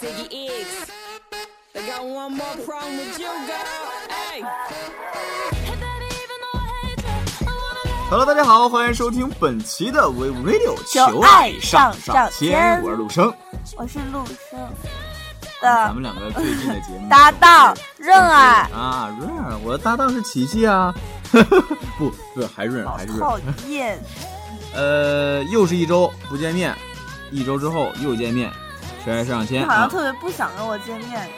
Ziggy X. I got one more problem with you, girl. Hey. Hello，大家好，欢迎收听本期的 We Radio 求爱上上上签，我是陆生。我是陆生的咱们两个最近的节目 搭档润儿，啊，润儿，我的搭档是琪琪啊，不 不，还润儿还是润儿讨。厌。呃，又是一周不见面，一周之后又见面，求爱上你签啊，好像特别不想跟我见面。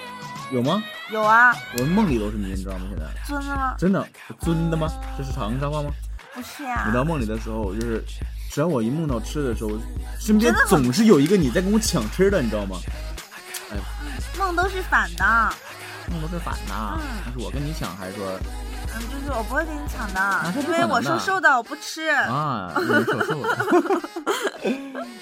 有吗？有啊，我梦里都是你，你知道吗？现在真的吗？真的真的吗？这是长沙话吗？不是呀你，到梦里的时候，就是只要我一梦到吃的时候，身边总是有一个你在跟我抢吃的，你知道吗？哎梦都是反的。梦都是反的，嗯那是我跟你抢，还是说嗯，就是我不会跟你抢的，因为我瘦瘦的，我不吃。啊，因为瘦瘦的。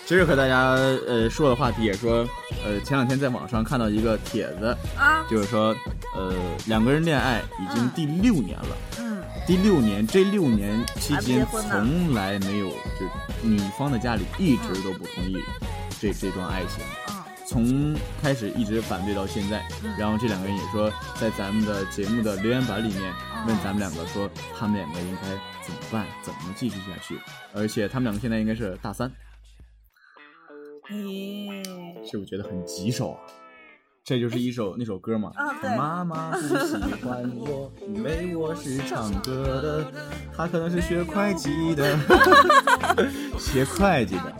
今儿和大家呃说的话题也说，呃前两天在网上看到一个帖子，啊，就是说呃两个人恋爱已经嗯第六年了，嗯，第六年这六年期间从来没有就女方的家里一直都不同意这这段爱情。嗯从开始一直反对到现在，嗯然后这两个人也说，在咱们的节目的留言板里面哦问咱们两个说，他们两个应该怎么办，怎么继续下去？而且他们两个现在应该是大三，咦，是不是觉得很棘手啊？这就是一首那首歌嘛。妈妈不喜欢我，因为我是唱歌的，她可能是学会计的，学会计的。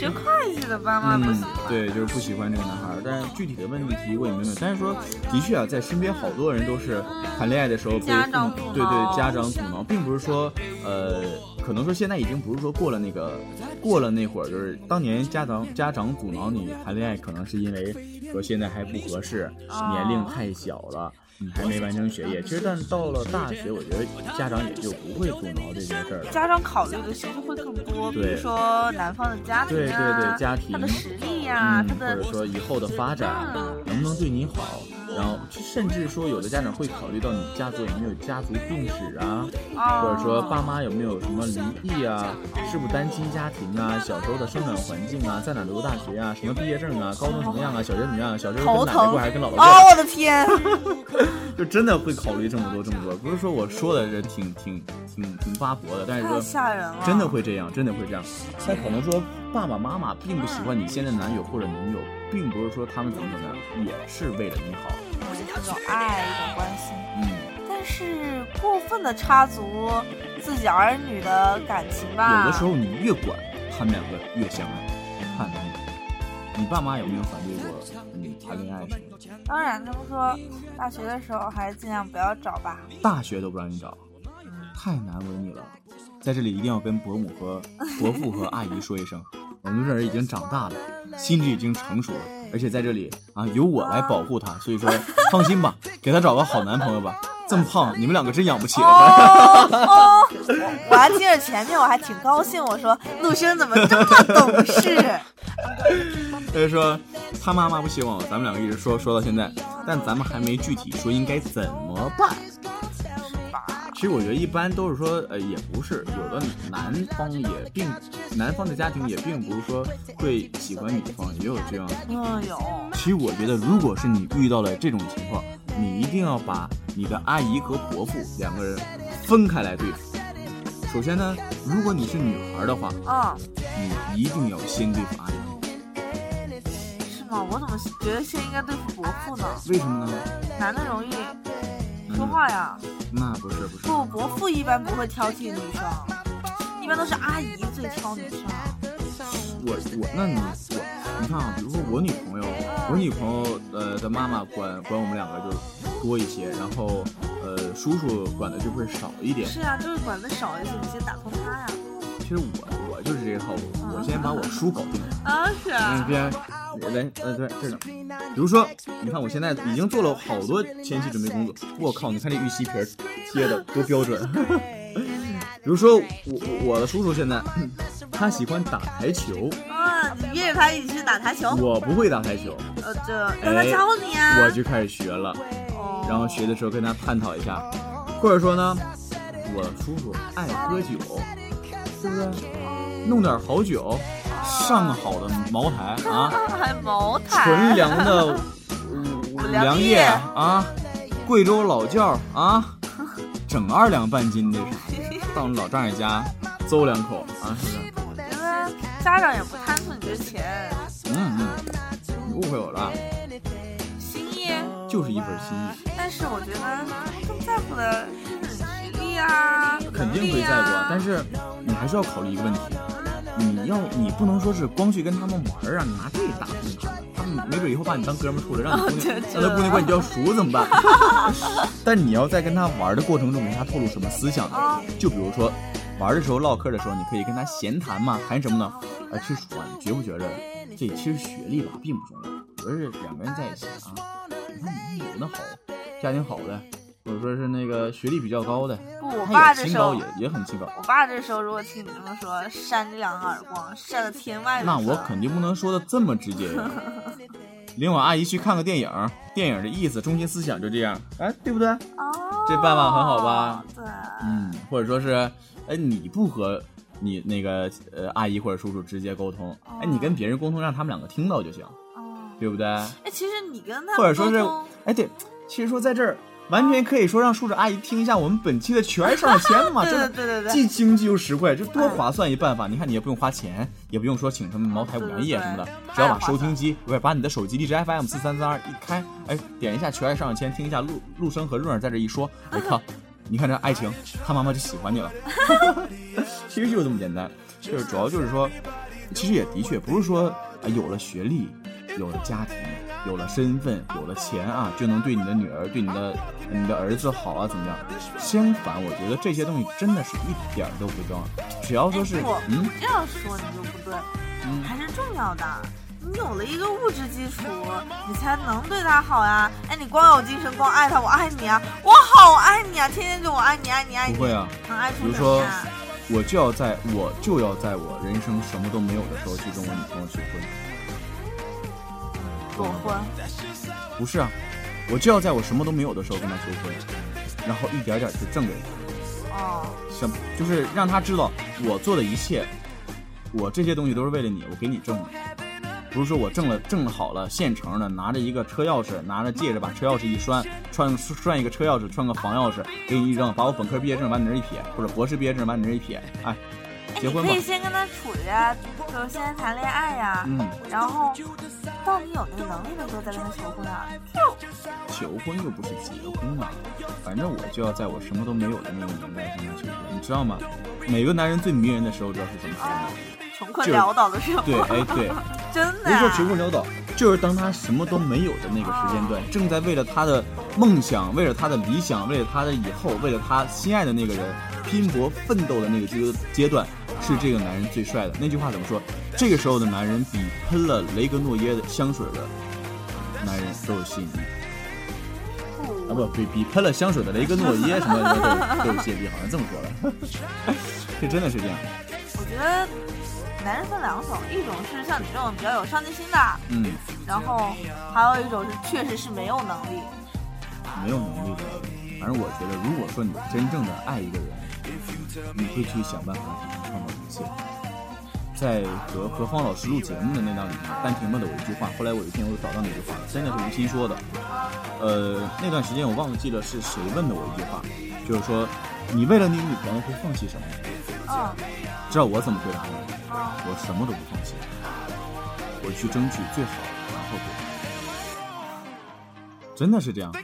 学会计的爸妈不嗯喜欢。，对，就是不喜欢这个男孩儿。但是具体的问题我也没问。但是说，的确啊，在身边好多人都是谈恋爱的时候被家父母长对对家长阻挠，并不是说呃，可能说现在已经不是说过了那个过了那会儿，就是当年家长家长阻挠你谈恋爱，可能是因为说现在还不合适，哦年龄太小了。你还没完成学业，其实但到了大学，我觉得家长也就不会阻挠这件事儿了。家长考虑的其实会更多，比如说男方的家庭对对啊，对，家庭他的实力呀、嗯，他的或者说以后的发展嗯能不能对你好，然后甚至说有的家长会考虑到你家族有没有家族病史啊，哦或者说爸妈有没有什么离异啊，是不是单亲家庭啊，小时候的生长环境啊，在哪读大学啊，什么毕业证啊，高中怎么样啊，小学怎么样啊，小学头疼跟奶奶过还是跟姥姥过，哦，我的天！就真的会考虑这么多这么多，不是说我说的这挺挺挺挺八婆的，但是说吓人了，真的会这样，真的会这样。但可能说爸爸妈妈并不喜欢你现在的男友或者女友，并不是说他们怎么怎么样，也是为了你好。一种爱，一种关心。嗯，但是过分的插足自己儿女的感情吧，有的时候你越管，他们两个越相爱。看你，爸妈有没有反对过你谈恋爱什么的？当然，他们说大学的时候还是尽量不要找吧。大学都不让你找，太难为你了。在这里一定要跟伯母和伯父和阿姨说一声，我们这人已经长大了，心智已经成熟了，而且在这里啊由我来保护他，所以说放心吧，给他找个好男朋友吧。这么胖，你们两个真养不起了。哦我还听着前面，我还挺高兴。我说陆生怎么这么懂事？所以说他妈妈不希望咱们两个一直说说到现在，但咱们还没具体说应该怎么办。其实我觉得一般都是说，呃，也不是，有的男方也并，男方的家庭也并不是说会喜欢女方，也有这样。嗯，有。其实我觉得，如果是你遇到了这种情况，你一定要把你的阿姨和伯父两个人分开来对付。首先呢，如果你是女孩的话，嗯，你一定要先对付阿姨。我怎么觉得现在应该对付伯父呢？为什么呢？男的容易说话呀。那不是不是，不，伯父一般不会挑剔女生，一般都是阿姨最挑女生。我我那你我你看啊，比如说我女朋友，我女朋友呃的妈妈管管我们两个就多一些，然后呃叔叔管的就会少一点。是啊、就是管的少一些，你先打通他呀。其实我我就是这个套路，我先把我叔搞定了。啊，是嗯，啊。边来呃对这种，比如说你看我现在已经做了好多前期准备工作，我靠，你看这玉溪皮儿贴的多标准。比如说我我我的叔叔现在他喜欢打台球，啊，你约着他一起去打台球？我不会打台球，呃，这让他教你啊。我就开始学了。哦然后学的时候跟他探讨一下，或者说呢，我叔叔爱喝酒，是不是？弄点好酒，上好的茅台啊，还茅台，纯粮的五粮液。啊，贵州老窖啊，整二两半斤的啥的，到你老丈人家邹两口啊，是不是？家长也不贪图你这钱，嗯嗯，你误会我了，心意。就是一份心意，但是我觉得他们更在乎的是你学历啊，肯定会在乎啊，但是是你还是要考虑一个问题。你要，你不能说是光去跟他们玩儿啊，你拿这打动他们，他们没准以后把你当哥们儿处了，让你姑娘让他姑娘管你叫叔怎么办？但你要在跟他玩的过程中给他透露什么思想呢啊？就比如说玩的时候唠嗑的时候，你可以跟他闲谈嘛，谈什么呢？哎，其实啊，你觉不觉着这其实学历吧并不重要，主要是两个人在一起啊，你看你有那好，家庭好的，说是那个学历比较高的，不，我爸这时候也也，很清高。我爸这时候如果听你这么说，扇你两个耳光，扇到天外那我肯定不能说的这么直接。领我阿姨去看个电影，电影的意思、中心思想就这样，哎，对不对？哦，这办法很好吧？对，嗯，或者说是，哎，你不和你那个呃阿姨或者叔叔直接沟通，哎，你跟别人沟通，让他们两个听到就行，哦，对不对？哎，其实你跟他或者说是哎，对，其实说在这儿完全可以说让叔叔阿姨听一下我们本期的全上签嘛，对 真的对对既经济又实惠，这多划算一办法！你看，你也不用花钱，也不用说请什么茅台五粮液什么的只要把收听机，不是把你的手机荔枝 FM 四三三二一开，哎，点一下全爱上签，听一下陆陆生和润儿在这一说，哎靠，你看这爱情，他妈妈就喜欢你了。其实就是这么简单，就是主要就是说，其实也的确不是说啊有了学历，有了家庭，有了身份，有了钱啊，就能对你的女儿、对你的你的儿子好啊，怎么样？相反，我觉得这些东西真的是一点儿都不重要，只要说是嗯这样说你就不对，嗯，还是重要的。你有了一个物质基础，你才能对他好呀。哎，你光有精神，光爱他，我爱你啊，我好爱你啊，天天就我爱你，爱你，爱你，不会啊。能爱出比如说什么呀？我就要在我就要在我人生什么都没有的时候去跟我女朋友求婚，裸婚，不是啊，我就要在我什么都没有的时候跟他求婚，然后一点点去挣给他。哦，什么就是让他知道我做的一切，我这些东西都是为了你，我给你挣的，不是说我挣了挣好了现成的，拿着一个车钥匙，拿着戒指把车钥匙一拴，串拴一个车钥匙，串个房钥匙给你一扔，把我本科毕业证往你那儿一撇，或者博士毕业证往你那儿一撇，哎，哎，结婚吧你可以，先跟他处着呀，就是先谈恋爱呀，嗯，然后到你有那个能力的时候再跟他求婚啊。求婚又不是结婚啊，反正我就要在我什么都没有的那个年代跟他求婚，你知道吗？每个男人最迷人的时候知道是什么时候吗？穷困潦倒的时候，对，哎对。真的不是说。穷困潦倒，就是当他什么都没有的那个时间段，正在为了他的梦想、为了他的理想、为了他的以后、为了他心爱的那个人拼搏奋斗的那个阶阶段，是这个男人最帅的。那句话怎么说？这个时候的男人比喷了雷格诺耶的香水的男人都有吸引力啊！不，比比喷了香水的雷格诺耶什么的都有都有吸引力，好像这么说的。这真的是这样。我觉得男人分两种，一种是像你这种比较有上进心的，嗯，然后还有一种是确实是没有能力。没有能力的，反正我觉得，如果说你真正的爱一个人，你会去想办法给他创造一切。在和何芳老师录节目的那档里面，单停了的我一句话，后来我有一天我又找到那句话，真的是吴昕说的。呃，那段时间我忘记了是谁问的我一句话，就是说，你为了你女朋友会放弃什么？嗯知道我怎么回答吗？嗯，我什么都不放弃，我去争取最好的，然后给他。真的是这样。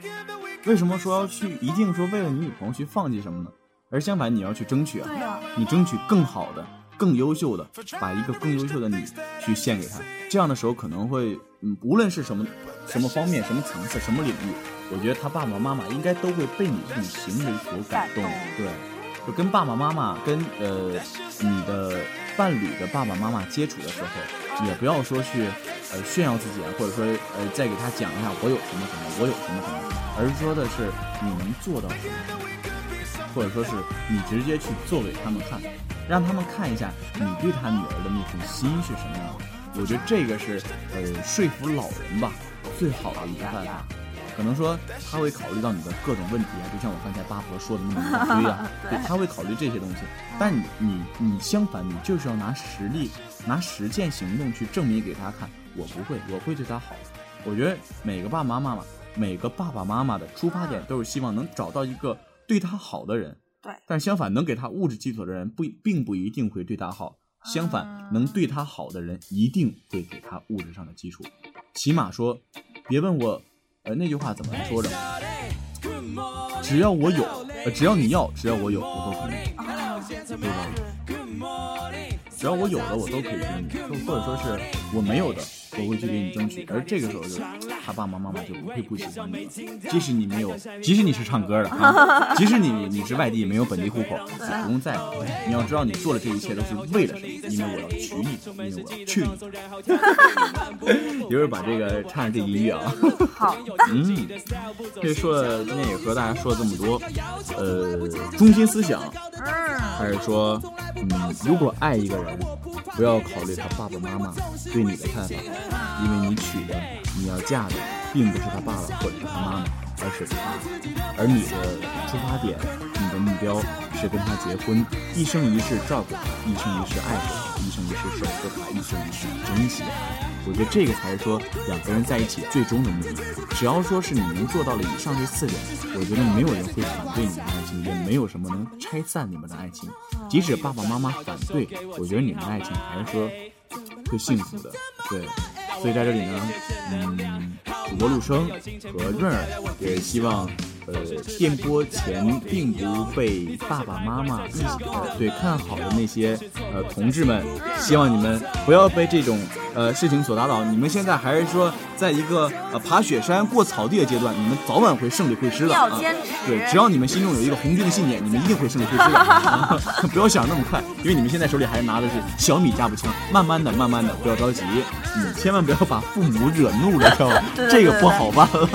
为什么说要去一定说为了你女朋友去放弃什么呢？而相反，你要去争取啊，你争取更好的、更优秀的，把一个更优秀的你去献给他。这样的时候可能会，嗯，无论是什么什么方面、什么层次、什么领域，我觉得他爸爸妈妈应该都会被你这种行为所感动感动。对，就跟爸爸妈妈、跟呃你的伴侣的爸爸妈妈接触的时候，也不要说去呃炫耀自己啊，或者说呃再给他讲一下我有什么什么，我有什么什么，而是说的是你能做到什么。或者说是你直接去做给他们看，让他们看一下你对他女儿的那份心是什么样的。我觉得这个是呃说服老人吧最好的一个办法。可能说他会考虑到你的各种问题啊，就像我刚才八婆说的那么一大堆啊，对，他会考虑这些东西。但你你你相反，你就是要拿实力、拿实践行动去证明给他看，我不会，我会对他好。我觉得每个爸爸妈妈嘛，每个爸爸妈妈的出发点都是希望能找到一个对他好的人。对，但相反，能给他物质基础的人不并不一定会对他好。相反，能对他好的人一定会给他物质上的基础。起码说，别问我，呃，那句话怎么说着？只要我有，呃，只要你要，只要我有，我都可以，对吧？只要我有的，我都可以给你，或者说是我没有的。我会去给你争取，而这个时候就他爸爸妈妈就不会不喜欢你。即使你没有，即使你是唱歌的啊，即使你你是外地没有本地户口，也不用在乎。你要知道，你做的这一切都是为了什么？因为我要娶你，因为我要娶你。一会儿把这个唱上这音乐啊。好。嗯，这说了，今天也和大家说了这么多，呃，中心思想，还是说，嗯，如果爱一个人，不要考虑他爸爸妈妈对你的看法。因为你娶的、你要嫁的，并不是他爸爸或者是他妈妈，而是他。而你的出发点、你的目标是跟他结婚，一生一世照顾他，一生一世爱着他，一生一世守护他，一生一世珍惜他。我觉得这个才是说两个人在一起最终的目的。只要说是你能做到了以上这四点，我觉得没有人会反对你们的爱情，也没有什么能拆散你们的爱情。即使爸爸妈妈反对，我觉得你们的爱情还是说会幸福的。对，所以在这里呢，嗯，主播陆生和润儿也希望，呃，电波前并不被爸爸妈妈对看好的那些呃同志们，希望你们不要被这种呃事情所打倒。你们现在还是说在一个呃爬雪山过草地的阶段，你们早晚会胜利会师的啊。对，只要你们心中有一个红军的信念，你们一定会胜利会师的。不要想那么快，因为你们现在手里还拿的是小米加步枪，慢慢的，慢慢的，不要着急。嗯，千万不要把父母惹怒了，知道吧？这个不好办了。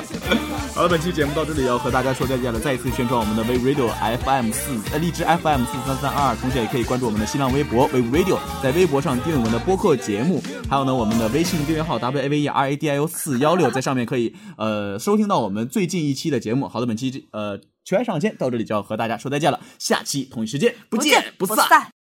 好了，本期节目到这里要和大家说再见了。再一次宣传我们的 We Radio FM 四呃荔枝 FM 四三三二，同时也可以关注我们的新浪微博 We Radio，在微博上订阅我们的播客节目。还有呢，我们的微信订阅号 W A V E R A D I O 四幺六，在上面可以呃收听到我们最近一期的节目。好的，本期呃全上线到这里就要和大家说再见了，下期同一时间不见不散。